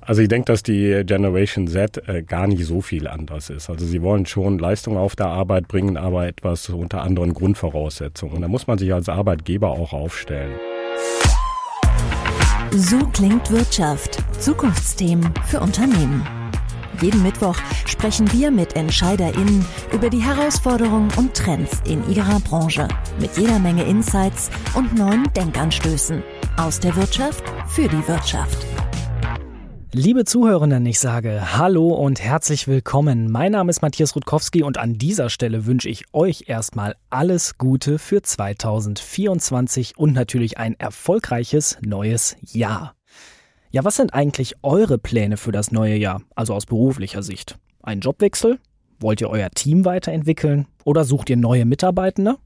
Also ich denke, dass die Generation Z äh, gar nicht so viel anders ist. Also sie wollen schon Leistung auf der Arbeit bringen, aber etwas unter anderen Grundvoraussetzungen. Und da muss man sich als Arbeitgeber auch aufstellen. So klingt Wirtschaft. Zukunftsthemen für Unternehmen. Jeden Mittwoch sprechen wir mit EntscheiderInnen über die Herausforderungen und Trends in ihrer Branche. Mit jeder Menge Insights und neuen Denkanstößen. Aus der Wirtschaft für die Wirtschaft. Liebe Zuhörenden, ich sage Hallo und herzlich willkommen. Mein Name ist Matthias Rutkowski und an dieser Stelle wünsche ich euch erstmal alles Gute für 2024 und natürlich ein erfolgreiches neues Jahr. Ja, was sind eigentlich eure Pläne für das neue Jahr, also aus beruflicher Sicht? Ein Jobwechsel? Wollt ihr euer Team weiterentwickeln oder sucht ihr neue Mitarbeitende?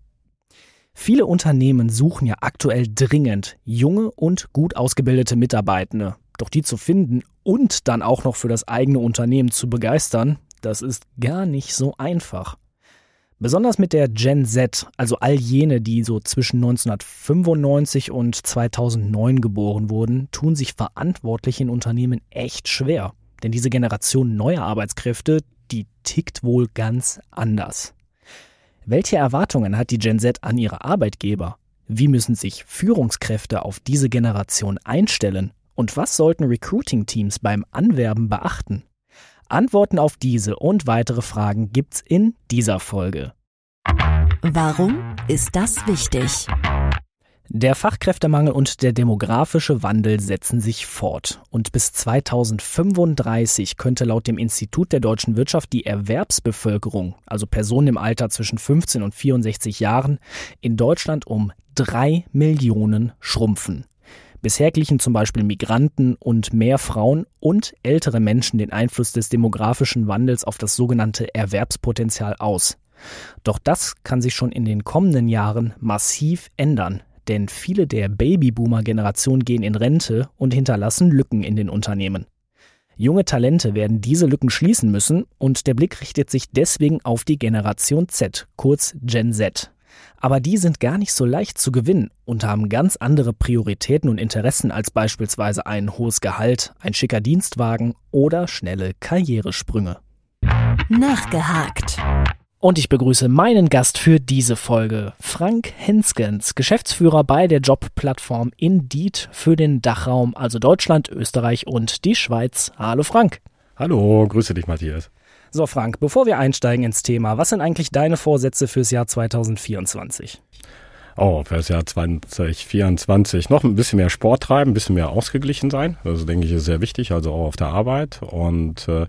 Viele Unternehmen suchen ja aktuell dringend junge und gut ausgebildete Mitarbeitende. Doch die zu finden und dann auch noch für das eigene Unternehmen zu begeistern, das ist gar nicht so einfach. Besonders mit der Gen Z, also all jene, die so zwischen 1995 und 2009 geboren wurden, tun sich verantwortlich in Unternehmen echt schwer. Denn diese Generation neuer Arbeitskräfte, die tickt wohl ganz anders. Welche Erwartungen hat die Gen Z an ihre Arbeitgeber? Wie müssen sich Führungskräfte auf diese Generation einstellen? Und was sollten Recruiting-Teams beim Anwerben beachten? Antworten auf diese und weitere Fragen gibt's in dieser Folge. Warum ist das wichtig? Der Fachkräftemangel und der demografische Wandel setzen sich fort. Und bis 2035 könnte laut dem Institut der deutschen Wirtschaft die Erwerbsbevölkerung, also Personen im Alter zwischen 15 und 64 Jahren, in Deutschland um drei Millionen schrumpfen. Bisher glichen zum Beispiel Migranten und mehr Frauen und ältere Menschen den Einfluss des demografischen Wandels auf das sogenannte Erwerbspotenzial aus. Doch das kann sich schon in den kommenden Jahren massiv ändern, denn viele der Babyboomer-Generation gehen in Rente und hinterlassen Lücken in den Unternehmen. Junge Talente werden diese Lücken schließen müssen und der Blick richtet sich deswegen auf die Generation Z, kurz Gen Z. Aber die sind gar nicht so leicht zu gewinnen und haben ganz andere Prioritäten und Interessen als beispielsweise ein hohes Gehalt, ein schicker Dienstwagen oder schnelle Karrieresprünge. Nachgehakt. Und ich begrüße meinen Gast für diese Folge, Frank Henskens, Geschäftsführer bei der Jobplattform Indeed für den Dachraum, also Deutschland, Österreich und die Schweiz. Hallo Frank. Hallo, grüße dich Matthias. So, Frank, bevor wir einsteigen ins Thema, was sind eigentlich deine Vorsätze fürs Jahr 2024? Oh, für das Jahr 2024 noch ein bisschen mehr Sport treiben, ein bisschen mehr ausgeglichen sein. Das denke ich ist sehr wichtig, also auch auf der Arbeit. Und äh,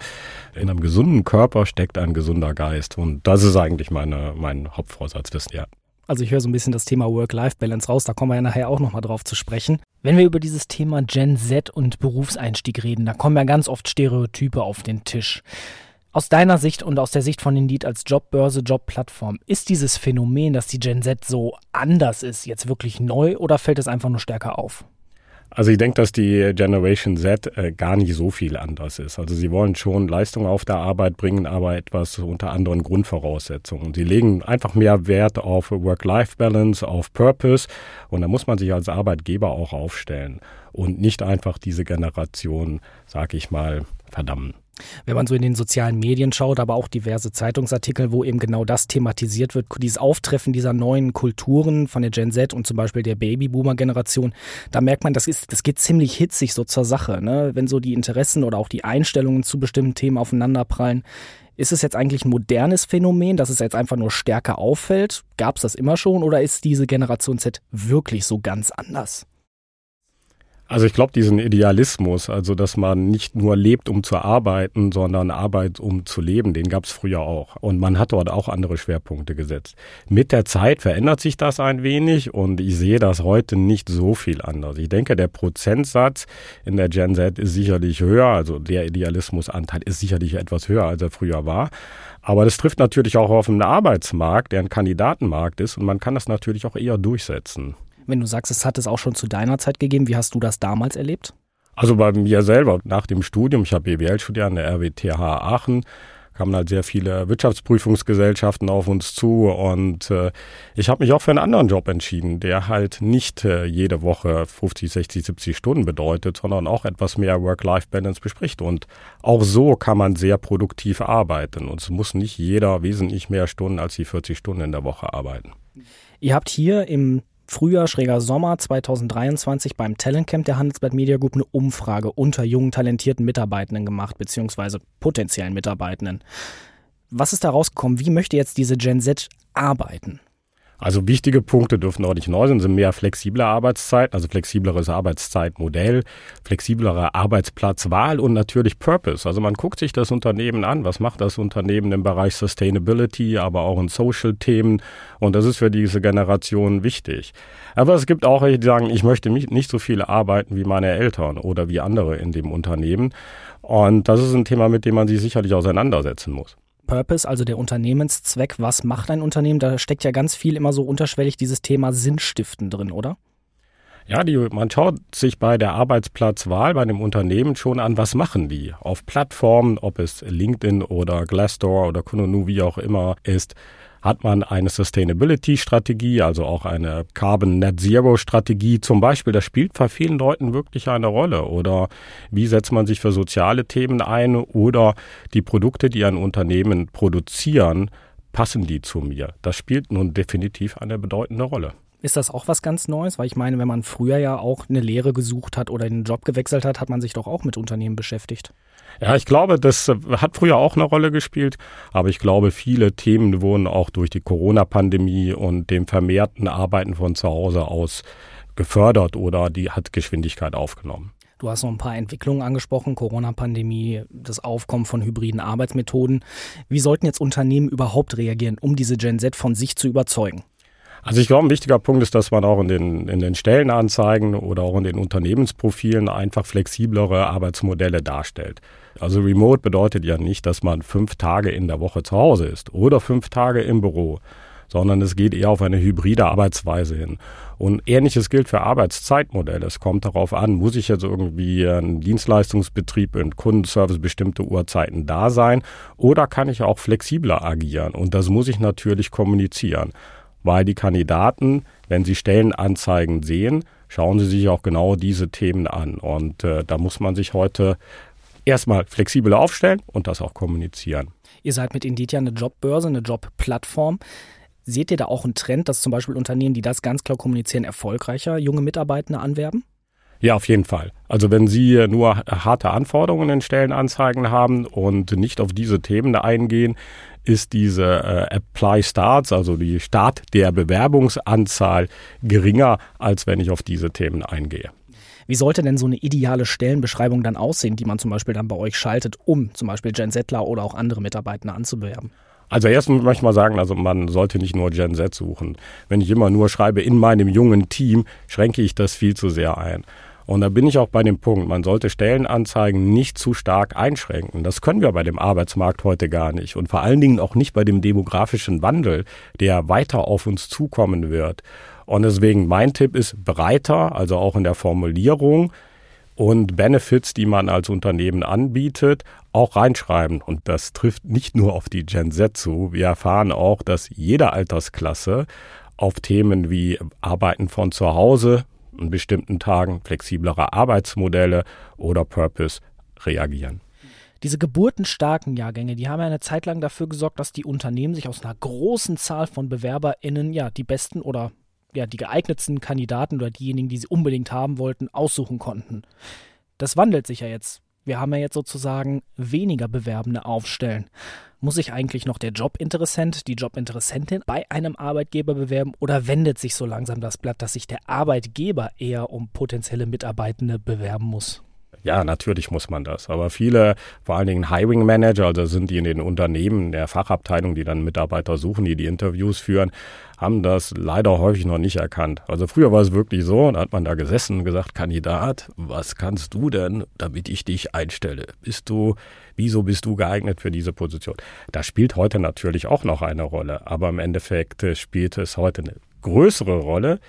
in einem gesunden Körper steckt ein gesunder Geist. Und das ist eigentlich meine, mein Hauptvorsatz fürs Jahr. Also ich höre so ein bisschen das Thema Work-Life-Balance raus, da kommen wir ja nachher auch nochmal drauf zu sprechen. Wenn wir über dieses Thema Gen Z und Berufseinstieg reden, da kommen ja ganz oft Stereotype auf den Tisch. Aus deiner Sicht und aus der Sicht von Indeed als Jobbörse, Jobplattform, ist dieses Phänomen, dass die Gen Z so anders ist, jetzt wirklich neu oder fällt es einfach nur stärker auf? Also ich denke, dass die Generation Z äh, gar nicht so viel anders ist. Also sie wollen schon Leistung auf der Arbeit bringen, aber etwas unter anderen Grundvoraussetzungen. Sie legen einfach mehr Wert auf Work-Life-Balance, auf Purpose und da muss man sich als Arbeitgeber auch aufstellen und nicht einfach diese Generation, sag ich mal, verdammen. Wenn man so in den sozialen Medien schaut, aber auch diverse Zeitungsartikel, wo eben genau das thematisiert wird, dieses Auftreffen dieser neuen Kulturen von der Gen Z und zum Beispiel der Babyboomer-Generation, da merkt man, das, ist, das geht ziemlich hitzig so zur Sache. Ne? Wenn so die Interessen oder auch die Einstellungen zu bestimmten Themen aufeinanderprallen, ist es jetzt eigentlich ein modernes Phänomen, dass es jetzt einfach nur stärker auffällt? Gab es das immer schon oder ist diese Generation Z wirklich so ganz anders? Also ich glaube, diesen Idealismus, also dass man nicht nur lebt, um zu arbeiten, sondern arbeitet, um zu leben, den gab es früher auch. Und man hat dort auch andere Schwerpunkte gesetzt. Mit der Zeit verändert sich das ein wenig und ich sehe das heute nicht so viel anders. Ich denke, der Prozentsatz in der Gen Z ist sicherlich höher, also der Idealismusanteil ist sicherlich etwas höher, als er früher war. Aber das trifft natürlich auch auf einen Arbeitsmarkt, der ein Kandidatenmarkt ist und man kann das natürlich auch eher durchsetzen. Wenn du sagst, es hat es auch schon zu deiner Zeit gegeben, wie hast du das damals erlebt? Also bei mir selber nach dem Studium, ich habe BWL studiert an der RWTH Aachen, kamen halt sehr viele Wirtschaftsprüfungsgesellschaften auf uns zu und äh, ich habe mich auch für einen anderen Job entschieden, der halt nicht äh, jede Woche 50, 60, 70 Stunden bedeutet, sondern auch etwas mehr Work-Life-Balance bespricht. Und auch so kann man sehr produktiv arbeiten und es muss nicht jeder wesentlich mehr Stunden als die 40 Stunden in der Woche arbeiten. Ihr habt hier im Frühjahr, schräger Sommer 2023 beim Talentcamp der Handelsblatt Media Group eine Umfrage unter jungen, talentierten Mitarbeitenden gemacht, beziehungsweise potenziellen Mitarbeitenden. Was ist da rausgekommen? Wie möchte jetzt diese Gen Z arbeiten? Also wichtige Punkte dürfen auch nicht neu sein, sind mehr flexible Arbeitszeit, also flexibleres Arbeitszeitmodell, flexiblere Arbeitsplatzwahl und natürlich Purpose. Also man guckt sich das Unternehmen an, was macht das Unternehmen im Bereich Sustainability, aber auch in Social-Themen und das ist für diese Generation wichtig. Aber es gibt auch welche, die sagen, ich möchte nicht so viel arbeiten wie meine Eltern oder wie andere in dem Unternehmen und das ist ein Thema, mit dem man sich sicherlich auseinandersetzen muss. Purpose, also der Unternehmenszweck, was macht ein Unternehmen? Da steckt ja ganz viel immer so unterschwellig dieses Thema Sinnstiften drin, oder? Ja, die, man schaut sich bei der Arbeitsplatzwahl bei dem Unternehmen schon an, was machen die auf Plattformen, ob es LinkedIn oder Glassdoor oder Kununu, wie auch immer ist hat man eine Sustainability-Strategie, also auch eine Carbon Net Zero-Strategie zum Beispiel. Das spielt bei vielen Leuten wirklich eine Rolle. Oder wie setzt man sich für soziale Themen ein? Oder die Produkte, die ein Unternehmen produzieren, passen die zu mir? Das spielt nun definitiv eine bedeutende Rolle. Ist das auch was ganz Neues? Weil ich meine, wenn man früher ja auch eine Lehre gesucht hat oder einen Job gewechselt hat, hat man sich doch auch mit Unternehmen beschäftigt. Ja, ich glaube, das äh, hat früher auch eine Rolle gespielt, aber ich glaube, viele Themen wurden auch durch die Corona-Pandemie und dem vermehrten Arbeiten von zu Hause aus gefördert oder die hat Geschwindigkeit aufgenommen. Du hast noch ein paar Entwicklungen angesprochen, Corona-Pandemie, das Aufkommen von hybriden Arbeitsmethoden. Wie sollten jetzt Unternehmen überhaupt reagieren, um diese Gen Z von sich zu überzeugen? Also ich glaube, ein wichtiger Punkt ist, dass man auch in den, in den Stellenanzeigen oder auch in den Unternehmensprofilen einfach flexiblere Arbeitsmodelle darstellt. Also Remote bedeutet ja nicht, dass man fünf Tage in der Woche zu Hause ist oder fünf Tage im Büro, sondern es geht eher auf eine hybride Arbeitsweise hin. Und ähnliches gilt für Arbeitszeitmodelle. Es kommt darauf an, muss ich jetzt irgendwie ein Dienstleistungsbetrieb in Kundenservice bestimmte Uhrzeiten da sein oder kann ich auch flexibler agieren? Und das muss ich natürlich kommunizieren weil die Kandidaten, wenn sie Stellenanzeigen sehen, schauen sie sich auch genau diese Themen an. Und äh, da muss man sich heute erstmal flexibler aufstellen und das auch kommunizieren. Ihr seid mit Indeed ja eine Jobbörse, eine Jobplattform. Seht ihr da auch einen Trend, dass zum Beispiel Unternehmen, die das ganz klar kommunizieren, erfolgreicher junge Mitarbeitende anwerben? Ja, auf jeden Fall. Also wenn Sie nur harte Anforderungen in Stellenanzeigen haben und nicht auf diese Themen eingehen, ist diese äh, Apply Starts, also die Start der Bewerbungsanzahl, geringer, als wenn ich auf diese Themen eingehe. Wie sollte denn so eine ideale Stellenbeschreibung dann aussehen, die man zum Beispiel dann bei euch schaltet, um zum Beispiel Gen Zler oder auch andere Mitarbeiter anzubewerben? Also erstens möchte ich mal sagen, also man sollte nicht nur Gen Z suchen. Wenn ich immer nur schreibe, in meinem jungen Team, schränke ich das viel zu sehr ein. Und da bin ich auch bei dem Punkt, man sollte Stellenanzeigen nicht zu stark einschränken. Das können wir bei dem Arbeitsmarkt heute gar nicht. Und vor allen Dingen auch nicht bei dem demografischen Wandel, der weiter auf uns zukommen wird. Und deswegen mein Tipp ist breiter, also auch in der Formulierung und Benefits, die man als Unternehmen anbietet, auch reinschreiben. Und das trifft nicht nur auf die Gen Z zu. Wir erfahren auch, dass jede Altersklasse auf Themen wie Arbeiten von zu Hause, an bestimmten Tagen flexiblere Arbeitsmodelle oder Purpose reagieren. Diese geburtenstarken Jahrgänge, die haben ja eine Zeit lang dafür gesorgt, dass die Unternehmen sich aus einer großen Zahl von BewerberInnen ja die besten oder ja die geeignetsten Kandidaten oder diejenigen, die sie unbedingt haben wollten, aussuchen konnten. Das wandelt sich ja jetzt. Wir haben ja jetzt sozusagen weniger Bewerbende aufstellen. Muss sich eigentlich noch der Jobinteressent, die Jobinteressentin bei einem Arbeitgeber bewerben oder wendet sich so langsam das Blatt, dass sich der Arbeitgeber eher um potenzielle Mitarbeitende bewerben muss? Ja, natürlich muss man das. Aber viele, vor allen Dingen Hiring Manager, also sind die in den Unternehmen der Fachabteilung, die dann Mitarbeiter suchen, die die Interviews führen, haben das leider häufig noch nicht erkannt. Also früher war es wirklich so, da hat man da gesessen und gesagt, Kandidat, was kannst du denn, damit ich dich einstelle? Bist du, wieso bist du geeignet für diese Position? Das spielt heute natürlich auch noch eine Rolle, aber im Endeffekt äh, spielt es heute eine größere Rolle,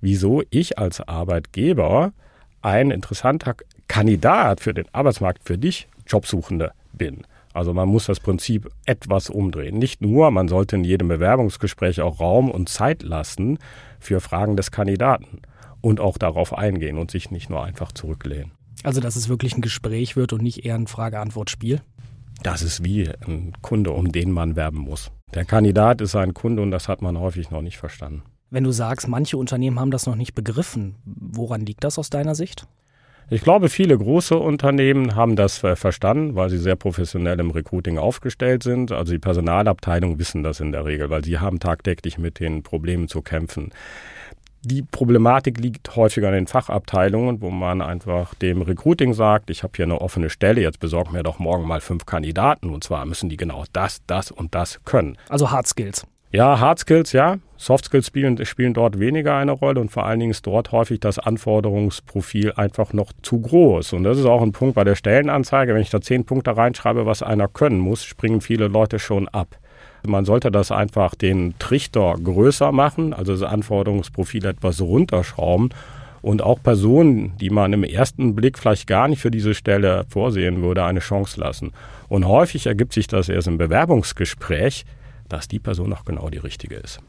wieso ich als Arbeitgeber ein interessanter Kandidat für den Arbeitsmarkt für dich, Jobsuchende, bin. Also man muss das Prinzip etwas umdrehen. Nicht nur, man sollte in jedem Bewerbungsgespräch auch Raum und Zeit lassen für Fragen des Kandidaten und auch darauf eingehen und sich nicht nur einfach zurücklehnen. Also dass es wirklich ein Gespräch wird und nicht eher ein Frage-Antwort-Spiel? Das ist wie ein Kunde, um den man werben muss. Der Kandidat ist ein Kunde und das hat man häufig noch nicht verstanden. Wenn du sagst, manche Unternehmen haben das noch nicht begriffen, woran liegt das aus deiner Sicht? Ich glaube, viele große Unternehmen haben das äh, verstanden, weil sie sehr professionell im Recruiting aufgestellt sind. Also die Personalabteilungen wissen das in der Regel, weil sie haben tagtäglich mit den Problemen zu kämpfen. Die Problematik liegt häufiger in den Fachabteilungen, wo man einfach dem Recruiting sagt, ich habe hier eine offene Stelle, jetzt besorgen mir doch morgen mal fünf Kandidaten und zwar müssen die genau das, das und das können. Also Hard Skills. Ja, Hard Skills, ja. Soft Skills spielen, spielen dort weniger eine Rolle und vor allen Dingen ist dort häufig das Anforderungsprofil einfach noch zu groß. Und das ist auch ein Punkt bei der Stellenanzeige. Wenn ich da zehn Punkte reinschreibe, was einer können muss, springen viele Leute schon ab. Man sollte das einfach den Trichter größer machen, also das Anforderungsprofil etwas runterschrauben und auch Personen, die man im ersten Blick vielleicht gar nicht für diese Stelle vorsehen würde, eine Chance lassen. Und häufig ergibt sich das erst im Bewerbungsgespräch, dass die Person auch genau die richtige ist.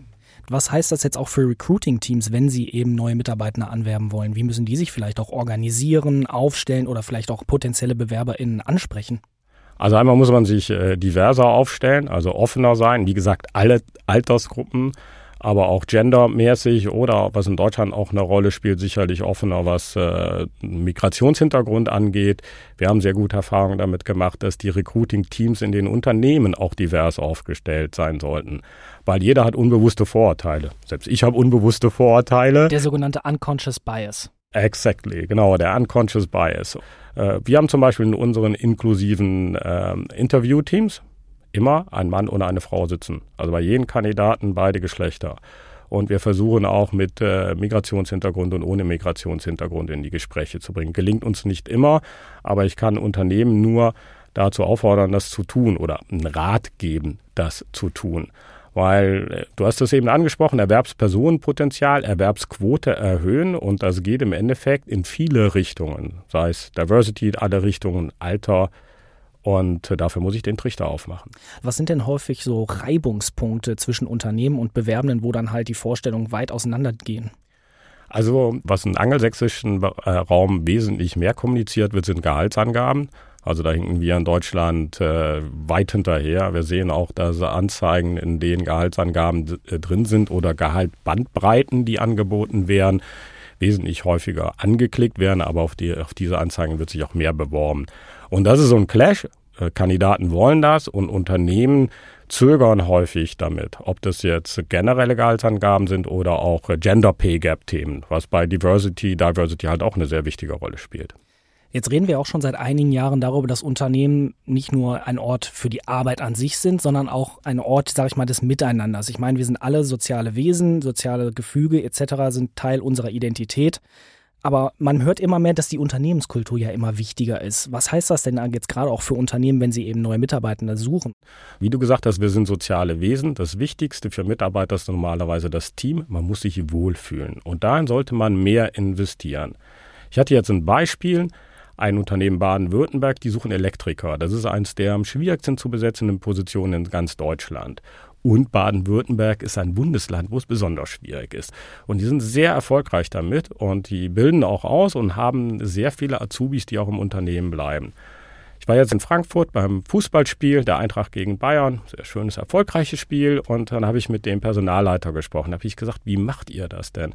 Was heißt das jetzt auch für Recruiting-Teams, wenn sie eben neue Mitarbeiter anwerben wollen? Wie müssen die sich vielleicht auch organisieren, aufstellen oder vielleicht auch potenzielle BewerberInnen ansprechen? Also einmal muss man sich äh, diverser aufstellen, also offener sein. Wie gesagt, alle Altersgruppen aber auch gendermäßig oder was in Deutschland auch eine Rolle spielt, sicherlich offener, was äh, Migrationshintergrund angeht. Wir haben sehr gute Erfahrungen damit gemacht, dass die Recruiting-Teams in den Unternehmen auch divers aufgestellt sein sollten, weil jeder hat unbewusste Vorurteile. Selbst ich habe unbewusste Vorurteile. Der sogenannte Unconscious Bias. Exactly, genau, der Unconscious Bias. Äh, wir haben zum Beispiel in unseren inklusiven äh, Interview-Teams, immer ein Mann und eine Frau sitzen. Also bei jedem Kandidaten beide Geschlechter. Und wir versuchen auch mit äh, Migrationshintergrund und ohne Migrationshintergrund in die Gespräche zu bringen. Gelingt uns nicht immer, aber ich kann Unternehmen nur dazu auffordern, das zu tun oder einen Rat geben, das zu tun. Weil äh, du hast es eben angesprochen, Erwerbspersonenpotenzial, Erwerbsquote erhöhen und das geht im Endeffekt in viele Richtungen, sei es Diversity, alle Richtungen, Alter, und äh, dafür muss ich den Trichter aufmachen. Was sind denn häufig so Reibungspunkte zwischen Unternehmen und Bewerbenden, wo dann halt die Vorstellungen weit auseinandergehen? Also, was im angelsächsischen äh, Raum wesentlich mehr kommuniziert wird, sind Gehaltsangaben. Also da hinken wir in Deutschland äh, weit hinterher. Wir sehen auch, dass Anzeigen, in denen Gehaltsangaben äh, drin sind oder Gehaltbandbreiten, die angeboten werden, wesentlich häufiger angeklickt werden, aber auf, die, auf diese Anzeigen wird sich auch mehr beworben. Und das ist so ein Clash. Äh, Kandidaten wollen das und Unternehmen zögern häufig damit, ob das jetzt generelle Gehaltsangaben sind oder auch Gender Pay Gap Themen, was bei Diversity, Diversity halt auch eine sehr wichtige Rolle spielt. Jetzt reden wir auch schon seit einigen Jahren darüber, dass Unternehmen nicht nur ein Ort für die Arbeit an sich sind, sondern auch ein Ort, sage ich mal, des Miteinanders. Ich meine, wir sind alle soziale Wesen, soziale Gefüge etc. sind Teil unserer Identität. Aber man hört immer mehr, dass die Unternehmenskultur ja immer wichtiger ist. Was heißt das denn jetzt gerade auch für Unternehmen, wenn sie eben neue Mitarbeiter suchen? Wie du gesagt hast, wir sind soziale Wesen. Das Wichtigste für Mitarbeiter ist normalerweise das Team. Man muss sich wohlfühlen. Und dahin sollte man mehr investieren. Ich hatte jetzt ein Beispiel ein Unternehmen Baden-Württemberg, die suchen Elektriker. Das ist eines der am schwierigsten zu besetzenden Positionen in ganz Deutschland. Und Baden-Württemberg ist ein Bundesland, wo es besonders schwierig ist. Und die sind sehr erfolgreich damit und die bilden auch aus und haben sehr viele Azubis, die auch im Unternehmen bleiben. Ich war jetzt in Frankfurt beim Fußballspiel der Eintracht gegen Bayern, sehr schönes, erfolgreiches Spiel. Und dann habe ich mit dem Personalleiter gesprochen. Da habe ich gesagt, wie macht ihr das denn?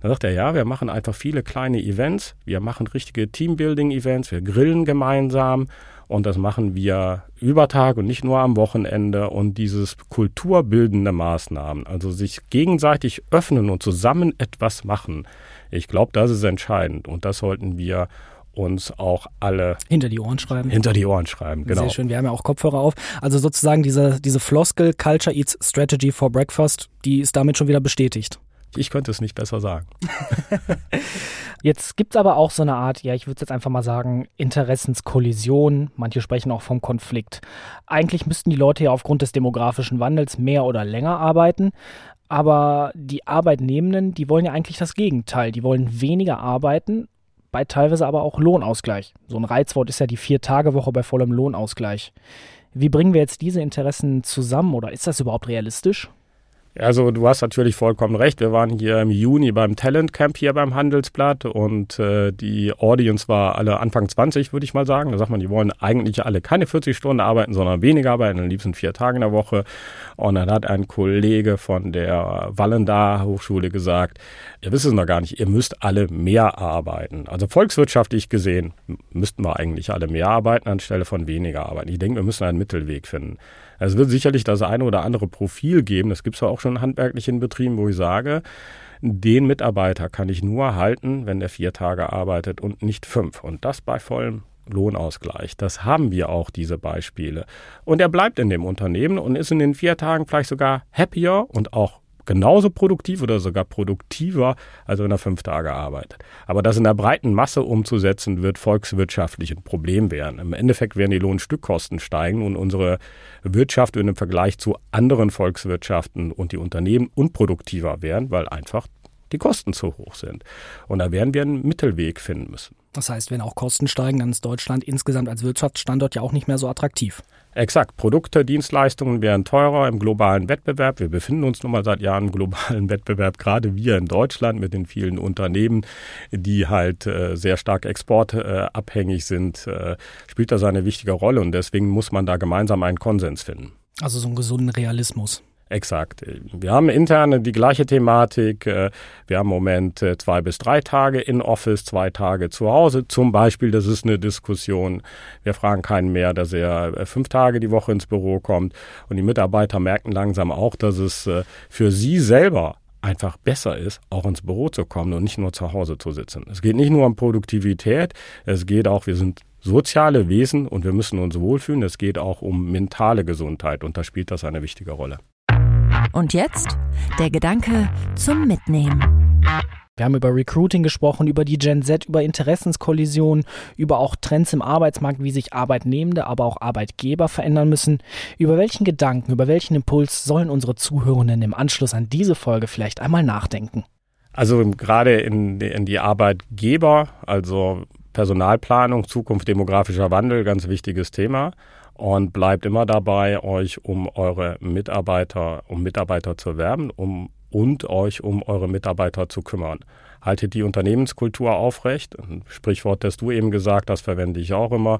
Dann sagt er, ja, wir machen einfach viele kleine Events. Wir machen richtige Teambuilding-Events. Wir grillen gemeinsam. Und das machen wir über Tag und nicht nur am Wochenende. Und dieses kulturbildende Maßnahmen, also sich gegenseitig öffnen und zusammen etwas machen, ich glaube, das ist entscheidend. Und das sollten wir uns auch alle hinter die Ohren schreiben. Hinter die Ohren schreiben, genau. Sehr schön, wir haben ja auch Kopfhörer auf. Also sozusagen diese, diese Floskel Culture Eats Strategy for Breakfast, die ist damit schon wieder bestätigt. Ich könnte es nicht besser sagen. jetzt gibt es aber auch so eine Art, ja, ich würde jetzt einfach mal sagen, Interessenskollision. Manche sprechen auch vom Konflikt. Eigentlich müssten die Leute ja aufgrund des demografischen Wandels mehr oder länger arbeiten. Aber die Arbeitnehmenden, die wollen ja eigentlich das Gegenteil. Die wollen weniger arbeiten bei teilweise aber auch Lohnausgleich. So ein Reizwort ist ja die Vier-Tage-Woche bei vollem Lohnausgleich. Wie bringen wir jetzt diese Interessen zusammen oder ist das überhaupt realistisch? Also du hast natürlich vollkommen recht. Wir waren hier im Juni beim Talent Camp hier beim Handelsblatt und äh, die Audience war alle Anfang 20, würde ich mal sagen. Da sagt man, die wollen eigentlich alle keine 40 Stunden arbeiten, sondern weniger arbeiten, am liebsten vier Tage in der Woche. Und dann hat ein Kollege von der Wallendar Hochschule gesagt, ihr wisst es noch gar nicht, ihr müsst alle mehr arbeiten. Also volkswirtschaftlich gesehen müssten wir eigentlich alle mehr arbeiten anstelle von weniger arbeiten. Ich denke, wir müssen einen Mittelweg finden. Es wird sicherlich das eine oder andere Profil geben, das gibt es ja auch schon handwerklich Betrieben, wo ich sage, den Mitarbeiter kann ich nur halten, wenn er vier Tage arbeitet und nicht fünf. Und das bei vollem Lohnausgleich. Das haben wir auch, diese Beispiele. Und er bleibt in dem Unternehmen und ist in den vier Tagen vielleicht sogar happier und auch genauso produktiv oder sogar produktiver, als wenn er fünf Tage arbeitet. Aber das in der breiten Masse umzusetzen, wird volkswirtschaftlich ein Problem werden. Im Endeffekt werden die Lohnstückkosten steigen und unsere Wirtschaft wird im Vergleich zu anderen Volkswirtschaften und die Unternehmen unproduktiver werden, weil einfach die Kosten zu hoch sind. Und da werden wir einen Mittelweg finden müssen. Das heißt, wenn auch Kosten steigen, dann ist Deutschland insgesamt als Wirtschaftsstandort ja auch nicht mehr so attraktiv. Exakt. Produkte, Dienstleistungen werden teurer im globalen Wettbewerb. Wir befinden uns nun mal seit Jahren im globalen Wettbewerb, gerade wir in Deutschland mit den vielen Unternehmen, die halt äh, sehr stark exportabhängig sind, äh, spielt das eine wichtige Rolle und deswegen muss man da gemeinsam einen Konsens finden. Also so einen gesunden Realismus. Exakt. Wir haben intern die gleiche Thematik. Äh, wir haben im Moment äh, zwei bis drei Tage in Office, zwei Tage zu Hause. Zum Beispiel, das ist eine Diskussion. Wir fragen keinen mehr, dass er äh, fünf Tage die Woche ins Büro kommt. Und die Mitarbeiter merken langsam auch, dass es für sie selber einfach besser ist, auch ins Büro zu kommen und nicht nur zu Hause zu sitzen. Es geht nicht nur um Produktivität, es geht auch, wir sind soziale Wesen und wir müssen uns wohlfühlen. Es geht auch um mentale Gesundheit und da spielt das eine wichtige Rolle. Und jetzt der Gedanke zum Mitnehmen. Wir haben über Recruiting gesprochen, über die Gen Z, über Interessenskollisionen, über auch Trends im Arbeitsmarkt, wie sich Arbeitnehmende, aber auch Arbeitgeber verändern müssen. Über welchen Gedanken, über welchen Impuls sollen unsere Zuhörenden im Anschluss an diese Folge vielleicht einmal nachdenken? Also gerade in, in die Arbeitgeber, also Personalplanung, Zukunft demografischer Wandel, ganz wichtiges Thema und bleibt immer dabei, euch um eure Mitarbeiter, um Mitarbeiter zu werben, um und euch um eure Mitarbeiter zu kümmern. Haltet die Unternehmenskultur aufrecht. Ein Sprichwort, das du eben gesagt hast, verwende ich auch immer.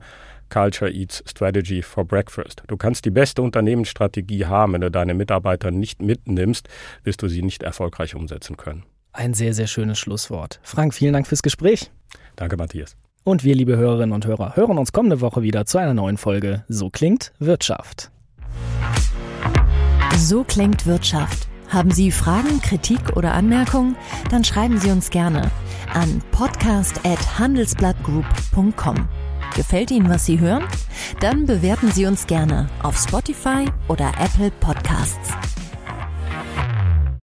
Culture eats strategy for breakfast. Du kannst die beste Unternehmensstrategie haben, wenn du deine Mitarbeiter nicht mitnimmst, wirst du sie nicht erfolgreich umsetzen können. Ein sehr, sehr schönes Schlusswort. Frank, vielen Dank fürs Gespräch. Danke, Matthias. Und wir, liebe Hörerinnen und Hörer, hören uns kommende Woche wieder zu einer neuen Folge So klingt Wirtschaft. So klingt Wirtschaft. Haben Sie Fragen, Kritik oder Anmerkungen? Dann schreiben Sie uns gerne an podcast@handelsblattgroup.com. Gefällt Ihnen, was Sie hören? Dann bewerten Sie uns gerne auf Spotify oder Apple Podcasts.